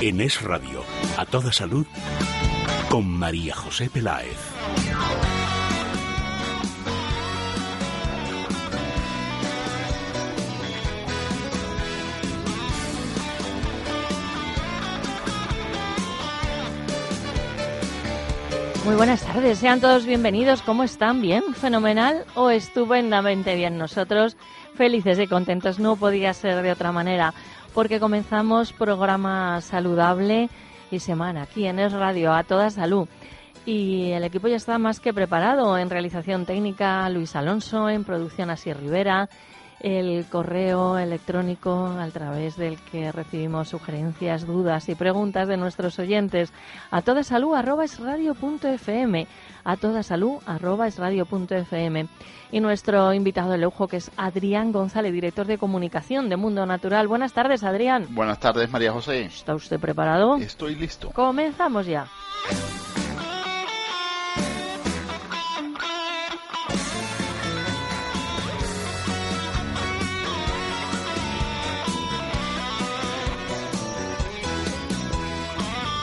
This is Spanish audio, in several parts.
En Es Radio, a toda salud, con María José Peláez. Muy buenas tardes, sean todos bienvenidos. ¿Cómo están? ¿Bien? ¿Fenomenal o estupendamente bien? Nosotros felices y contentos, no podía ser de otra manera, porque comenzamos programa saludable y semana aquí en Es Radio, a toda salud. Y el equipo ya está más que preparado en realización técnica, Luis Alonso, en producción Así Rivera, el correo electrónico a través del que recibimos sugerencias, dudas y preguntas de nuestros oyentes a toda salud arroba es radio punto fm, a toda salud arroba es radio punto fm. Y nuestro invitado de lujo que es Adrián González, director de comunicación de Mundo Natural. Buenas tardes, Adrián. Buenas tardes, María José. ¿Está usted preparado? Estoy listo. Comenzamos ya.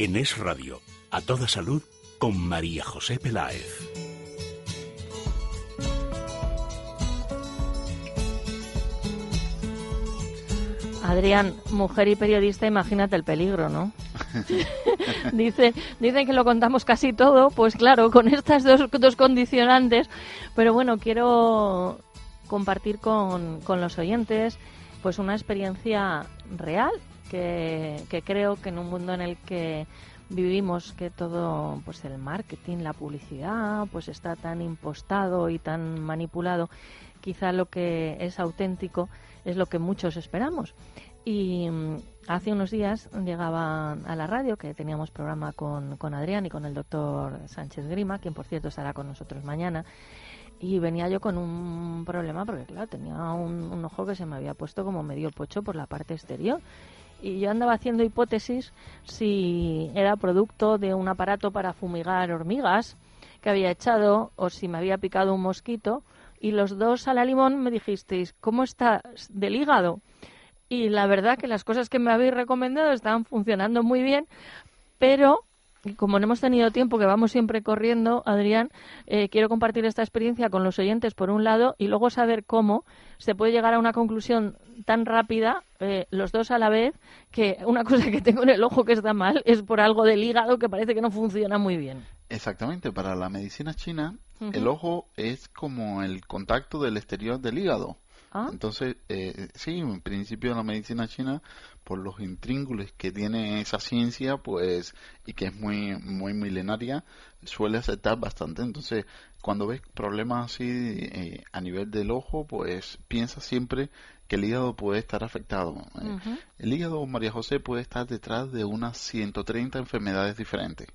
En Es Radio, a toda salud, con María José Peláez. Adrián, mujer y periodista, imagínate el peligro, ¿no? Dice, dicen que lo contamos casi todo, pues claro, con estas dos, dos condicionantes, pero bueno, quiero compartir con, con los oyentes pues una experiencia real que, creo que en un mundo en el que vivimos que todo pues el marketing la publicidad pues está tan impostado y tan manipulado quizá lo que es auténtico es lo que muchos esperamos. Y mm, hace unos días llegaba a la radio que teníamos programa con, con Adrián y con el doctor Sánchez Grima quien por cierto estará con nosotros mañana y venía yo con un problema porque claro tenía un, un ojo que se me había puesto como medio pocho por la parte exterior y yo andaba haciendo hipótesis si era producto de un aparato para fumigar hormigas que había echado o si me había picado un mosquito y los dos a la limón me dijisteis, ¿cómo estás del hígado? Y la verdad que las cosas que me habéis recomendado estaban funcionando muy bien, pero como no hemos tenido tiempo, que vamos siempre corriendo, Adrián, eh, quiero compartir esta experiencia con los oyentes por un lado y luego saber cómo se puede llegar a una conclusión tan rápida, eh, los dos a la vez, que una cosa que tengo en el ojo que está mal es por algo del hígado que parece que no funciona muy bien. Exactamente, para la medicina china, el ojo es como el contacto del exterior del hígado. Ah. Entonces, eh, sí, en principio la medicina china, por los intríngulis que tiene esa ciencia, pues, y que es muy, muy milenaria, suele aceptar bastante. Entonces, cuando ves problemas así eh, a nivel del ojo, pues piensa siempre que el hígado puede estar afectado. Eh. El hígado, María José, puede estar detrás de unas 130 enfermedades diferentes.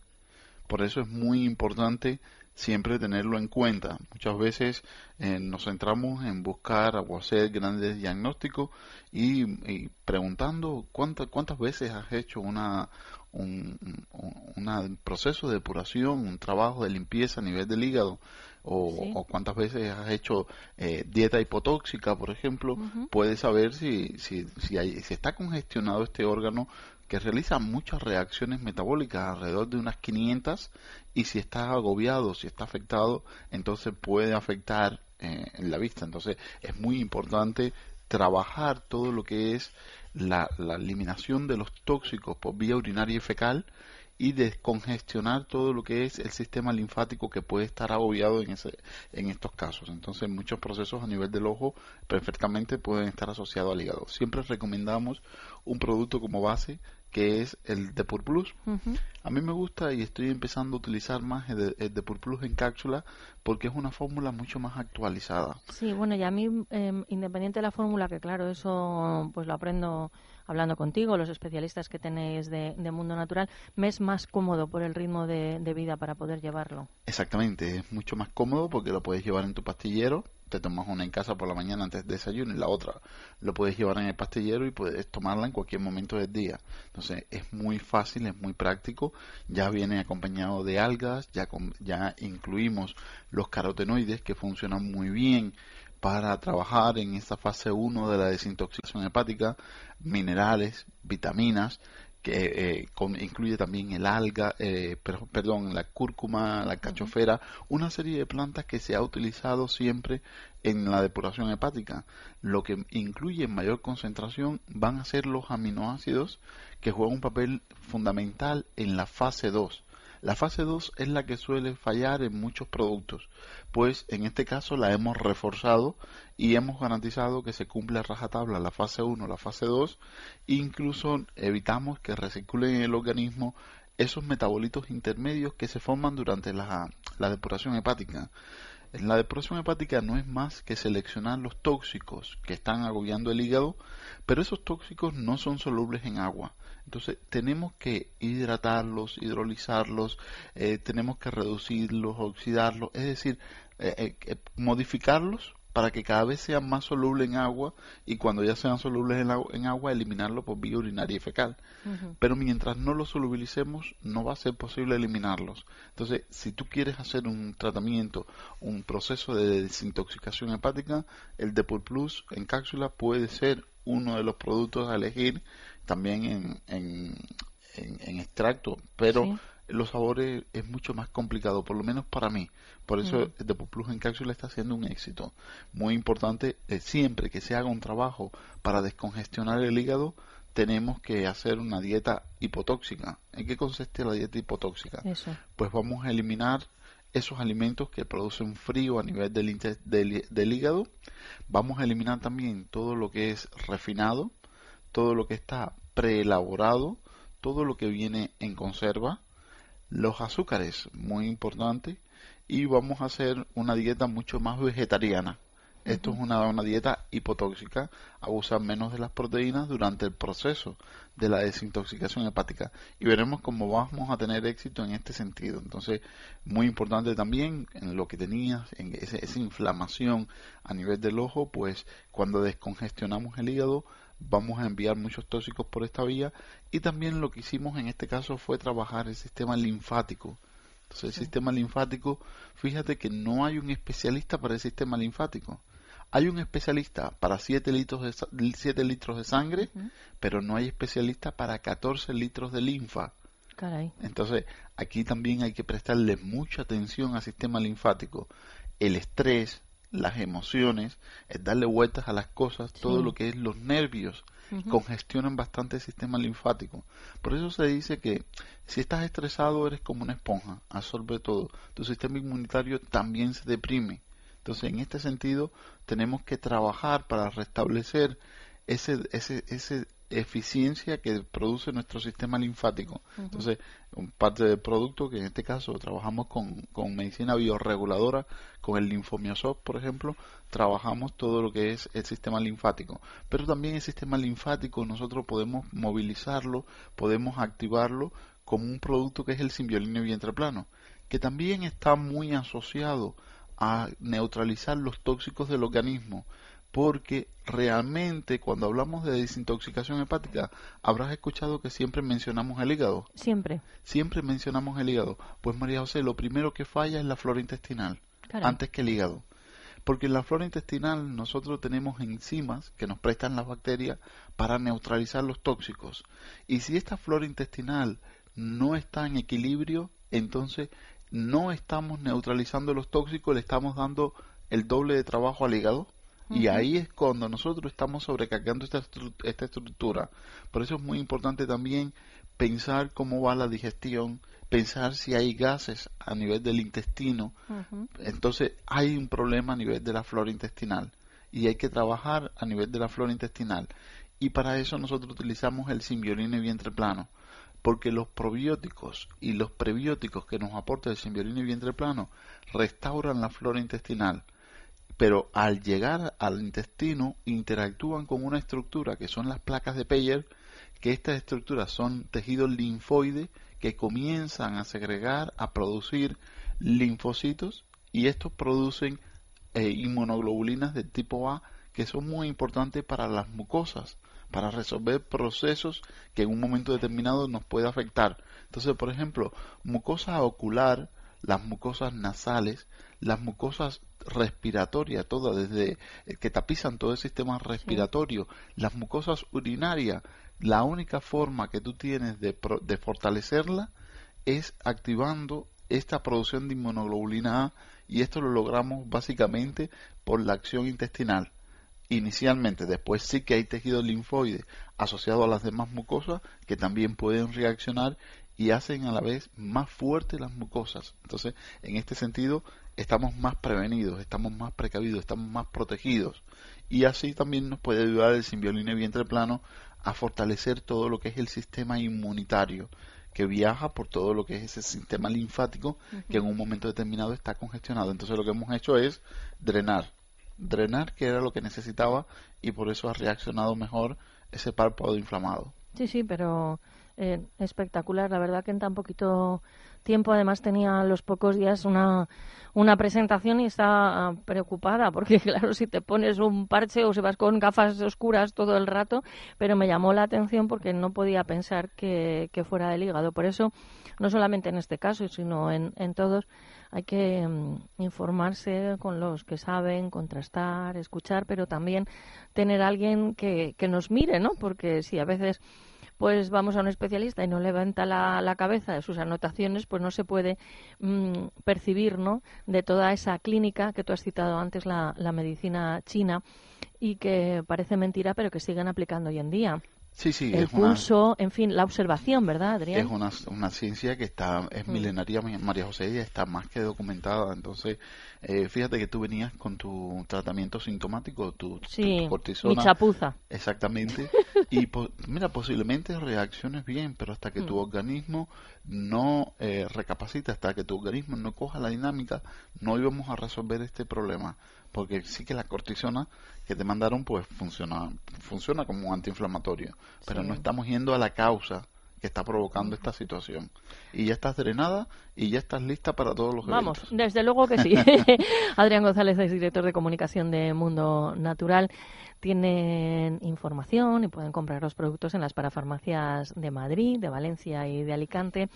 Por eso es muy importante siempre tenerlo en cuenta. Muchas veces eh, nos centramos en buscar o hacer grandes diagnósticos y, y preguntando cuántas cuántas veces has hecho una un un- proceso de depuración, un trabajo de limpieza a nivel del hígado o, Sí. o cuántas veces has hecho eh, dieta hipotóxica, por ejemplo, puedes saber si, si, si, hay- si está congestionado este órgano que realiza muchas reacciones metabólicas, alrededor de unas 500, y si está agobiado, si está afectado, entonces puede afectar eh, en la vista. Entonces es muy importante trabajar todo lo que es la, la eliminación de los tóxicos por vía urinaria y fecal y descongestionar todo lo que es el sistema linfático que puede estar agobiado en, ese, en estos casos. Entonces muchos procesos a nivel del ojo perfectamente pueden estar asociados al hígado. Siempre recomendamos un producto como base que es el Depur Plus. A mí me gusta y estoy empezando a utilizar más el, de- el Depur Plus en cápsula porque es una fórmula mucho más actualizada. Sí, bueno, y a mí, eh, independiente de la fórmula, que claro, eso pues lo aprendo hablando contigo, los especialistas que tenéis de, de mundo natural, me es más cómodo por el ritmo de, de vida para poder llevarlo. Exactamente, es mucho más cómodo porque lo puedes llevar en tu pastillero, te tomas una en casa por la mañana antes del desayuno y la otra lo puedes llevar en el pastillero y puedes tomarla en cualquier momento del día. Entonces es muy fácil, es muy práctico, ya viene acompañado de algas, ya, ya incluimos los carotenoides que funcionan muy bien para trabajar en esta fase 1 de la desintoxicación hepática, minerales, vitaminas, que eh, con- incluye también el alga, eh, per- perdón, la cúrcuma, la cachofera, una serie de plantas que se ha utilizado siempre en la depuración hepática. Lo que incluye en mayor concentración van a ser los aminoácidos que juegan un papel fundamental en la fase 2. La fase 2 es la que suele fallar en muchos productos, pues en este caso la hemos reforzado y hemos garantizado que se cumple a rajatabla la fase 1, la fase 2, incluso evitamos que recirculen en el organismo esos metabolitos intermedios que se forman durante la, la depuración hepática. La depuración hepática no es más que seleccionar los tóxicos que están agobiando el hígado, pero esos tóxicos no son solubles en agua. Entonces tenemos que hidratarlos, hidrolizarlos, eh, tenemos que reducirlos, oxidarlos, es decir, eh, eh, modificarlos para que cada vez sean más solubles en agua y cuando ya sean solubles en, agua- en agua eliminarlo por vía urinaria y fecal. Pero mientras no los solubilicemos, no va a ser posible eliminarlos. Entonces, si tú quieres hacer un tratamiento, un proceso de desintoxicación hepática, el Depur Plus en cápsula puede ser uno de los productos a elegir, también en, en, en- en extracto, pero Sí. los sabores es mucho más complicado, por lo menos para mí. Por eso Mm. el Depur Plus en cápsula está siendo un éxito. Muy importante, eh, siempre que se haga un trabajo para descongestionar el hígado, tenemos que hacer una dieta hipotóxica. ¿En qué consiste la dieta hipotóxica? Eso. Pues vamos a eliminar esos alimentos que producen frío a nivel del, del hígado. Vamos a eliminar también todo lo que es refinado, todo lo que está preelaborado, todo lo que viene en conserva, los azúcares, muy importante, y vamos a hacer una dieta mucho más vegetariana. Esto es una, una dieta hipotóxica, abusar menos de las proteínas durante el proceso de la desintoxicación hepática y veremos cómo vamos a tener éxito en este sentido. Entonces, muy importante también en lo que tenías, en ese- esa inflamación a nivel del ojo, pues cuando descongestionamos el hígado vamos a enviar muchos tóxicos por esta vía y también lo que hicimos en este caso fue trabajar el sistema linfático. Entonces, el sistema linfático, fíjate que no hay un especialista para el sistema linfático. Hay un especialista para 7 litros de, sa- 7 litros de sangre, pero no hay especialista para 14 litros de linfa. Caray. Entonces, aquí también hay que prestarle mucha atención al sistema linfático. El estrés, las emociones, es darle vueltas a las cosas, todo lo que es los nervios, congestionan bastante el sistema linfático. Por eso se dice que si estás estresado eres como una esponja, absorbe todo. Tu sistema inmunitario también se deprime. Entonces, en este sentido, tenemos que trabajar para restablecer ese, ese, ese eficiencia que produce nuestro sistema linfático. Entonces, parte del producto que en este caso trabajamos con, con medicina bioreguladora, con el linfomiosop, por ejemplo, trabajamos todo lo que es el sistema linfático. Pero también el sistema linfático nosotros podemos movilizarlo, podemos activarlo como un producto que es el simbiolino vientre plano, que también está muy asociado a neutralizar los tóxicos del organismo porque realmente cuando hablamos de desintoxicación hepática habrás escuchado que siempre mencionamos el hígado. Siempre. siempre mencionamos el hígado. Pues María José lo primero que falla es la flora intestinal Caray. antes que el hígado. Porque en la flora intestinal nosotros tenemos enzimas que nos prestan las bacterias para neutralizar los tóxicos. Y si esta flora intestinal no está en equilibrio entonces no estamos neutralizando los tóxicos le estamos dando el doble de trabajo al hígado y ahí es cuando nosotros estamos sobrecargando esta, esta estructura. Por eso es muy importante también pensar cómo va la digestión, pensar si hay gases a nivel del intestino. Entonces hay un problema a nivel de la flora intestinal y hay que trabajar a nivel de la flora intestinal. Y para eso nosotros utilizamos el simbioline vientre plano, porque los probióticos y los prebióticos que nos aporta el simbioline vientre plano restauran la flora intestinal, pero al llegar al intestino interactúan con una estructura que son las placas de Peyer, que estas estructuras son tejidos linfoides que comienzan a segregar, a producir linfocitos y estos producen eh, inmunoglobulinas del tipo A que son muy importantes para las mucosas, para resolver procesos que en un momento determinado nos puede afectar. Entonces, por ejemplo, mucosa ocular, las mucosas nasales, las mucosas respiratorias, todas desde eh, que tapizan todo el sistema respiratorio, las mucosas urinarias, la única forma que tú tienes de, de fortalecerla es activando esta producción de inmunoglobulina A y esto lo logramos básicamente por la acción intestinal. Inicialmente, después sí que hay tejido linfoide asociado a las demás mucosas que también pueden reaccionar y hacen a la vez más fuertes las mucosas. Entonces, en este sentido, estamos más prevenidos, estamos más precavidos, estamos más protegidos. Y así también nos puede ayudar el simbioline vientre plano a fortalecer todo lo que es el sistema inmunitario que viaja por todo lo que es ese sistema linfático que en un momento determinado está congestionado. Entonces lo que hemos hecho es drenar, drenar que era lo que necesitaba y por eso ha reaccionado mejor ese párpado inflamado. Sí, sí, pero eh, espectacular. La verdad que en tan poquito tiempo además tenía a los pocos días una, una presentación y está ah, preocupada porque claro, si te pones un parche o si vas con gafas oscuras todo el rato, pero me llamó la atención porque no podía pensar que, fuera del hígado. Por eso, no solamente en este caso, sino en, en todos, hay que mm, informarse con los que saben, contrastar, escuchar, pero también tener alguien que, que nos mire, ¿no? Porque si a veces pues vamos a un especialista y no levanta la, cabeza de sus anotaciones, pues no se puede mm, percibir, ¿no? De toda esa clínica que tú has citado antes, la, la medicina china, y que parece mentira, pero que siguen aplicando hoy en día. Sí, sí, el pulso, en fin, la observación, ¿verdad, Adrián? Es una, una ciencia que está es mm. milenaria, María José, y está más que documentada. Entonces, eh, fíjate que tú venías con tu tratamiento sintomático, tu, sí, Mi chapuza. Exactamente. y mira, posiblemente reacciones bien, pero hasta que tu mm. organismo no eh, recapacita, hasta que tu organismo no coja la dinámica, no íbamos a resolver este problema porque sí que la cortisona que te mandaron pues funciona funciona como un antiinflamatorio, pero no estamos yendo a la causa que está provocando esta situación. Y ya estás drenada y ya estás lista para todos los Vamos, desde luego que sí. Adrián González es director de comunicación de Mundo Natural. Tienen información y pueden comprar los productos en las parafarmacias de Madrid, de Valencia y de Alicante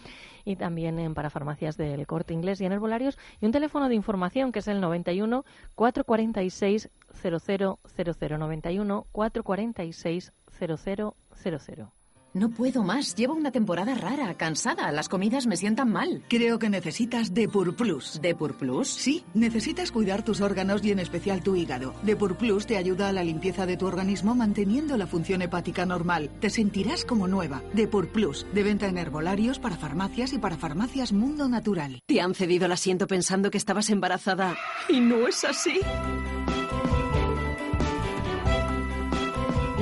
y también en parafarmacias del Corte Inglés y en herbolarios y un teléfono de información que es el 91 446 0000 91 446 0000. No puedo más. Llevo una temporada rara, cansada. Las comidas me sientan mal. Creo que necesitas Depur Plus. ¿Depur Plus? Sí, necesitas cuidar tus órganos y en especial tu hígado. Depur Plus te ayuda a la limpieza de tu organismo manteniendo la función hepática normal. Te sentirás como nueva. Depur Plus, de venta en herbolarios, para farmacias y para farmacias Mundo Natural. Te han cedido el asiento pensando que estabas embarazada. Y no es así.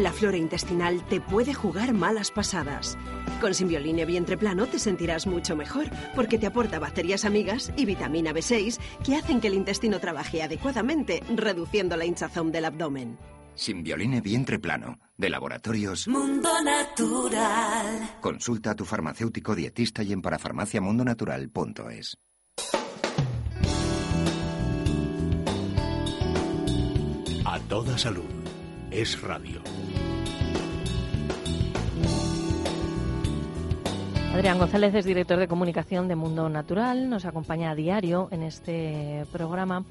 La flora intestinal te puede jugar malas pasadas. Con Simbioline Vientre Plano te sentirás mucho mejor porque te aporta bacterias amigas y vitamina B6 que hacen que el intestino trabaje adecuadamente, reduciendo la hinchazón del abdomen. Simbioline Vientre Plano, de Laboratorios Mundo Natural. Consulta a tu farmacéutico dietista y en parafarmaciamundonatural.es. A toda salud. Es radio. Adrián González es director de comunicación de Mundo Natural, nos acompaña a diario en este programa.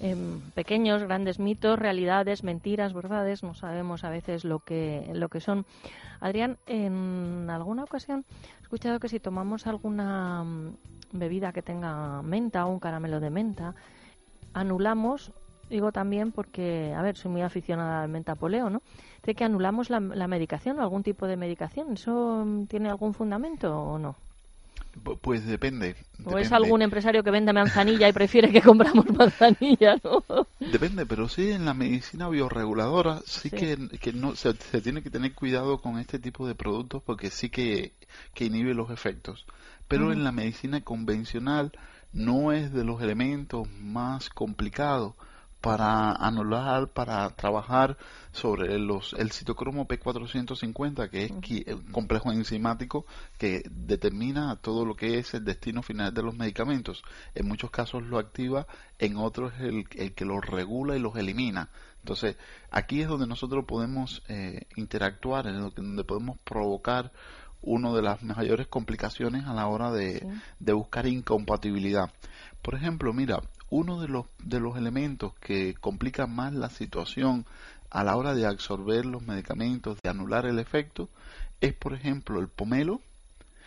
Em, pequeños, grandes mitos, realidades, mentiras, verdades, no sabemos a veces lo que, lo que son. Adrián, en alguna ocasión he escuchado que si tomamos alguna mm, bebida que tenga menta o un caramelo de menta, anulamos digo también porque, a ver, soy muy aficionada al mentapoleo, ¿no? De que anulamos la, la medicación, algún tipo de medicación. ¿Eso mm, tiene algún fundamento o no? Pues depende. ¿O es algún empresario que vende manzanilla y prefiere que compramos manzanilla, no? Depende, pero sí en la medicina biorreguladora sí, Sí. Que, que no se, se tiene que tener cuidado con este tipo de productos porque sí que, que inhibe los efectos. Pero en la medicina convencional no es de los elementos más complicados para anular, para trabajar sobre los, el citocromo P450, que es qui- un complejo enzimático que determina todo lo que es el destino final de los medicamentos. En muchos casos lo activa, en otros es el, el que los regula y los elimina. Entonces, aquí es donde nosotros podemos eh, interactuar, en donde podemos provocar una de las mayores complicaciones a la hora de, Sí. de buscar incompatibilidad. Por ejemplo, mira, uno de los, de los elementos que complica más la situación a la hora de absorber los medicamentos, de anular el efecto, es, por ejemplo, el pomelo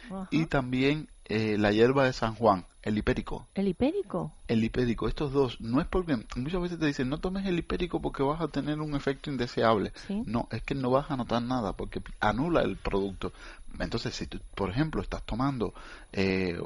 Ajá. y también eh, la hierba de San Juan, el hipérico. ¿El hipérico? El hipérico, estos dos, no es porque muchas veces te dicen no tomes el hipérico porque vas a tener un efecto indeseable. Sí. No, es que no vas a notar nada porque anula el producto. Entonces, si tú, por ejemplo, estás tomando eh,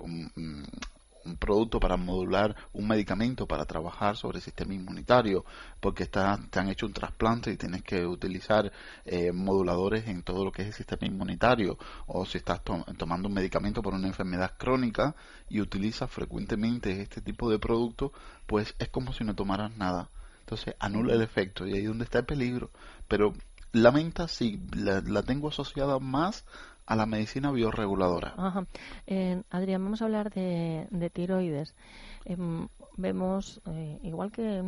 un, producto para modular un medicamento para trabajar sobre el sistema inmunitario, porque está, te han hecho un trasplante y tienes que utilizar eh, moduladores en todo lo que es el sistema inmunitario, o si estás to- tomando un medicamento por una enfermedad crónica y utilizas frecuentemente este tipo de producto, pues es como si no tomaras nada. Entonces anula el efecto y ahí es donde está el peligro. Pero la menta sí, la, la tengo asociada más a la medicina biorreguladora. Ajá. Eh, Adrián, vamos a hablar de, de tiroides. Em, vemos, eh, igual que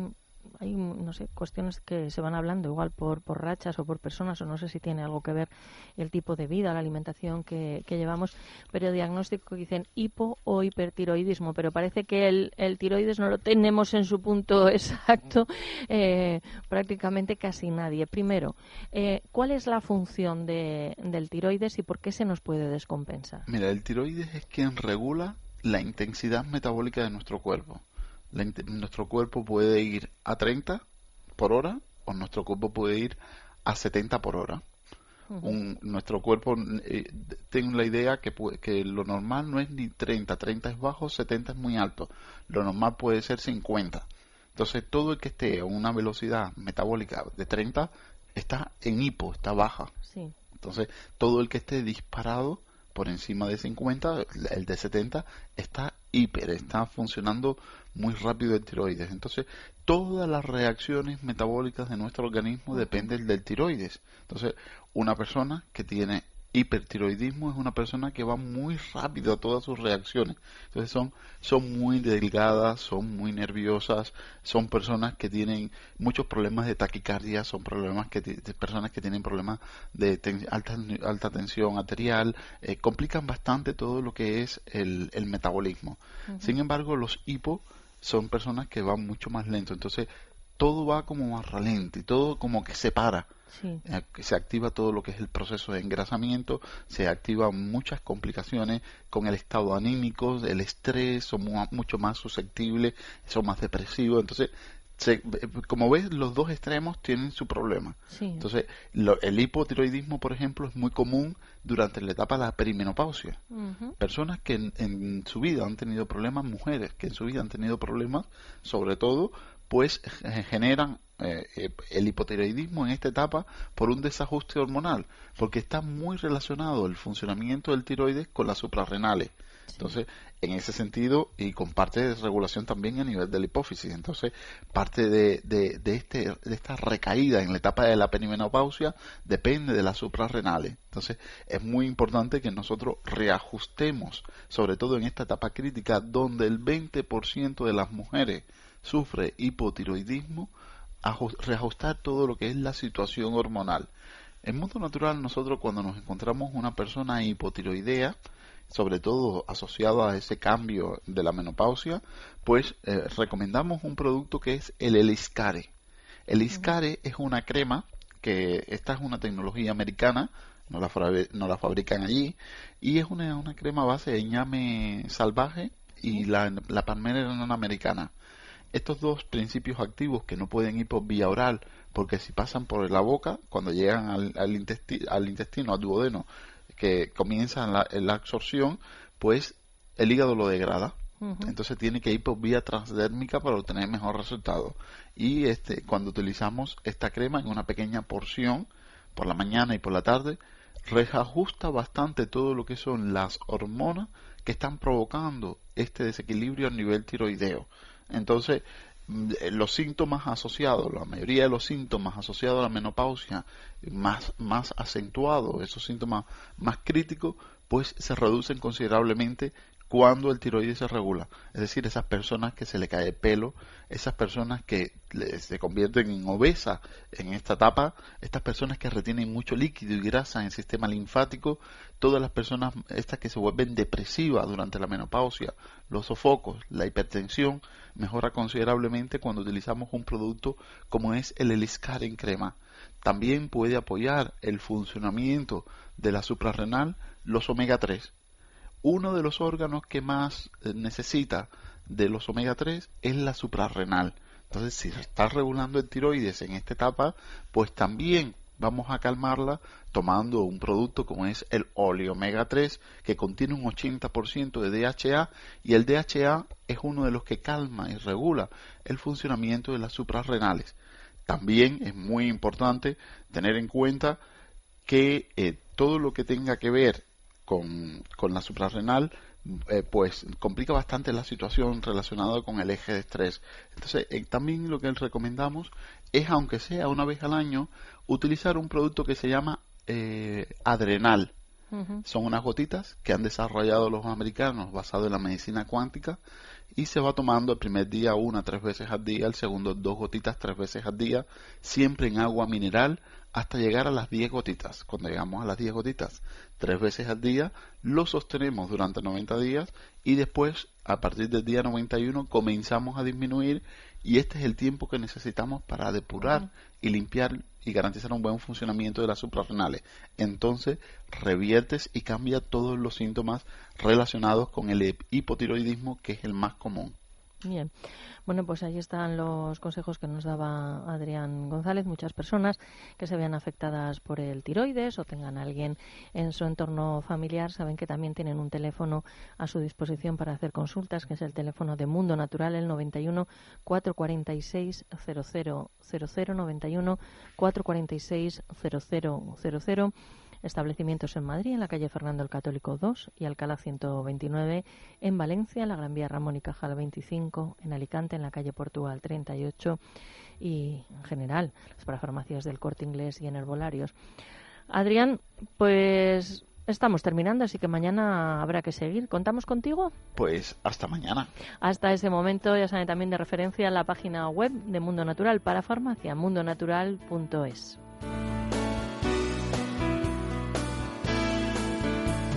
hay, no sé, cuestiones que se van hablando, igual por, por rachas o por personas, o no sé si tiene algo que ver el tipo de vida, la alimentación que, que llevamos, pero diagnóstico dicen hipo o hipertiroidismo, pero parece que el, el tiroides no lo tenemos en su punto exacto eh, prácticamente casi nadie. Primero, eh, ¿cuál es la función de, del tiroides y por qué se nos puede descompensar? Mira, el tiroides es quien regula la intensidad metabólica de nuestro cuerpo. La nuestro cuerpo puede ir a 30 por hora o nuestro cuerpo puede ir a 70 por hora. Un- nuestro cuerpo, eh, tengo la idea que, que lo normal no es ni 30, 30 es bajo, 70 es muy alto. Lo normal puede ser 50. Entonces, todo el que esté a una velocidad metabólica de 30 está en hipo, está baja. Sí. Entonces, todo el que esté disparado por encima de 50, el de 70, está hiper, está funcionando muy rápido el tiroides. Entonces, todas las reacciones metabólicas de nuestro organismo dependen del tiroides. Entonces, una persona que tiene hipertiroidismo es una persona que va muy rápido a todas sus reacciones. Entonces son, son muy delgadas, son muy nerviosas, son personas que tienen muchos problemas de taquicardia, son problemas que personas que tienen problemas de ten- alta, alta tensión arterial, eh, complican bastante todo lo que es el, el metabolismo. Sin embargo, los hipo son personas que van mucho más lento. Entonces, todo va como más ralente y todo como que se para. Sí. Eh, se activa todo lo que es el proceso de engrasamiento, se activan muchas complicaciones con el estado anímico, el estrés, son mu- mucho más susceptibles, son más depresivos, entonces se- eh, como ves los dos extremos tienen su problema. Sí. Entonces lo- el hipotiroidismo, por ejemplo, es muy común durante la etapa de la perimenopausia. Personas que en, en su vida han tenido problemas, mujeres que en su vida han tenido problemas, sobre todo, pues generan eh, eh, el hipotiroidismo en esta etapa por un desajuste hormonal, porque está muy relacionado el funcionamiento del tiroides con las suprarrenales. Entonces, en ese sentido, y con parte de regulación también a nivel de la hipófisis. Entonces, parte de, de, de, este, de esta recaída en la etapa de la perimenopausia depende de las suprarrenales. Entonces, es muy importante que nosotros reajustemos, sobre todo en esta etapa crítica, donde el 20% de las mujeres sufre hipotiroidismo, aju- reajustar todo lo que es la situación hormonal. En mundo natural, nosotros cuando nos encontramos una persona hipotiroidea, sobre todo asociado a ese cambio de la menopausia, pues eh, recomendamos un producto que es el Eliscare. El Eliscare es una crema que esta es una tecnología americana, no la, no la fabrican allí, y es una, una crema base de ñame salvaje y la, la palmera americana. Estos dos principios activos que no pueden ir por vía oral, porque si pasan por la boca, cuando llegan al, al, intesti- al intestino, al duodeno, que comienza la, la absorción, pues el hígado lo degrada. Entonces tiene que ir por vía transdérmica para obtener mejor resultado. Y este, cuando utilizamos esta crema en una pequeña porción, por la mañana y por la tarde, reajusta bastante todo lo que son las hormonas que están provocando este desequilibrio a nivel tiroideo. Entonces, mm, los síntomas asociados, la mayoría de los síntomas asociados a la menopausia más, más acentuados, esos síntomas más críticos, pues se reducen considerablemente cuando el tiroides se regula. Es decir, esas personas que se le cae el pelo, esas personas que se convierten en obesas en esta etapa, estas personas que retienen mucho líquido y grasa en el sistema linfático, todas las personas estas que se vuelven depresivas durante la menopausia, los sofocos, la hipertensión, mejora considerablemente cuando utilizamos un producto como es el Eliscar en crema. También puede apoyar el funcionamiento de la suprarrenal los omega 3 uno de los órganos que más eh, necesita de los omega 3 es la suprarrenal. Entonces, si se está regulando el tiroides en esta etapa, pues también vamos a calmarla tomando un producto como es el óleo omega 3 que contiene un 80% de DHA y el DHA es uno de los que calma y regula el funcionamiento de las suprarrenales. También es muy importante tener en cuenta que eh, todo lo que tenga que ver con, con la suprarrenal, eh, pues complica bastante la situación relacionada con el eje de estrés. Entonces, eh, también lo que recomendamos es, aunque sea una vez al año, utilizar un producto que se llama eh, Adrenal. Son unas gotitas que han desarrollado los americanos basado en la medicina cuántica y se va tomando el primer día una tres veces al día, el segundo dos gotitas tres veces al día, siempre en agua mineral hasta llegar a las 10 gotitas. Cuando llegamos a las 10 gotitas tres veces al día, lo sostenemos durante 90 días y después, a partir del día 91, comenzamos a disminuir y este es el tiempo que necesitamos para depurar y limpiar y garantizar un buen funcionamiento de las suprarrenales. Entonces, reviertes y cambia todos los síntomas relacionados con el hipotiroidismo, que es el más común. Bien. Bueno, pues ahí están los consejos que nos daba Adrián González. Muchas personas que se vean afectadas por el tiroides o tengan a alguien en su entorno familiar saben que también tienen un teléfono a su disposición para hacer consultas, que es el teléfono de Mundo Natural, el 91 446 0000 91 446 0000 establecimientos en Madrid, en la calle Fernando el Católico 2 y Alcalá 129, en Valencia, en la Gran Vía Ramón y Cajal 25, en Alicante, en la calle Portugal 38 y en general las parafarmacias del Corte Inglés y en herbolarios. Adrián, pues Estamos terminando, así que mañana habrá que seguir. ¿Contamos contigo? Pues hasta mañana. Hasta ese momento, ya saben también de referencia la página web de Mundo Natural para farmacia, mundonatural.es.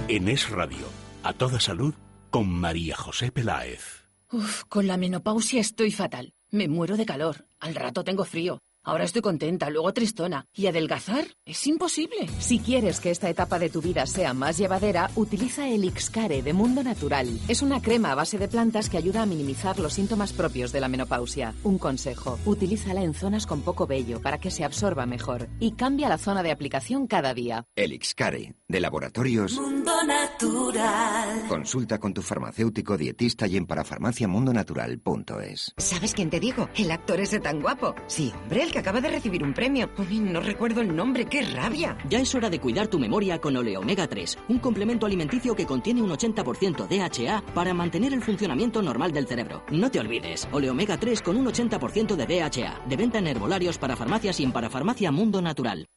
En Es Radio, a toda salud, con María José Peláez. Uf, con la menopausia estoy fatal. Me muero de calor. Al rato tengo frío. Ahora estoy contenta, luego tristona. ¿Y adelgazar? Es imposible. Si quieres que esta etapa de tu vida sea más llevadera, utiliza el Ixcare de Mundo Natural. Es una crema a base de plantas que ayuda a minimizar los síntomas propios de la menopausia. Un consejo, utilízala en zonas con poco vello para que se absorba mejor y cambia la zona de aplicación cada día. El Ixcare, de laboratorios Mundo Natural. Consulta con tu farmacéutico dietista y en parafarmaciamundonatural.es. ¿Sabes quién te digo? El actor ese tan guapo. Sí, hombre, el acaba de recibir un premio. no recuerdo el nombre, qué rabia. Ya es hora de cuidar tu memoria con Oleomega 3, un complemento alimenticio que contiene un 80% DHA para mantener el funcionamiento normal del cerebro. No te olvides, Oleomega 3 con un 80% de DHA, de venta en herbolarios para farmacias y en parafarmacia Mundo Natural.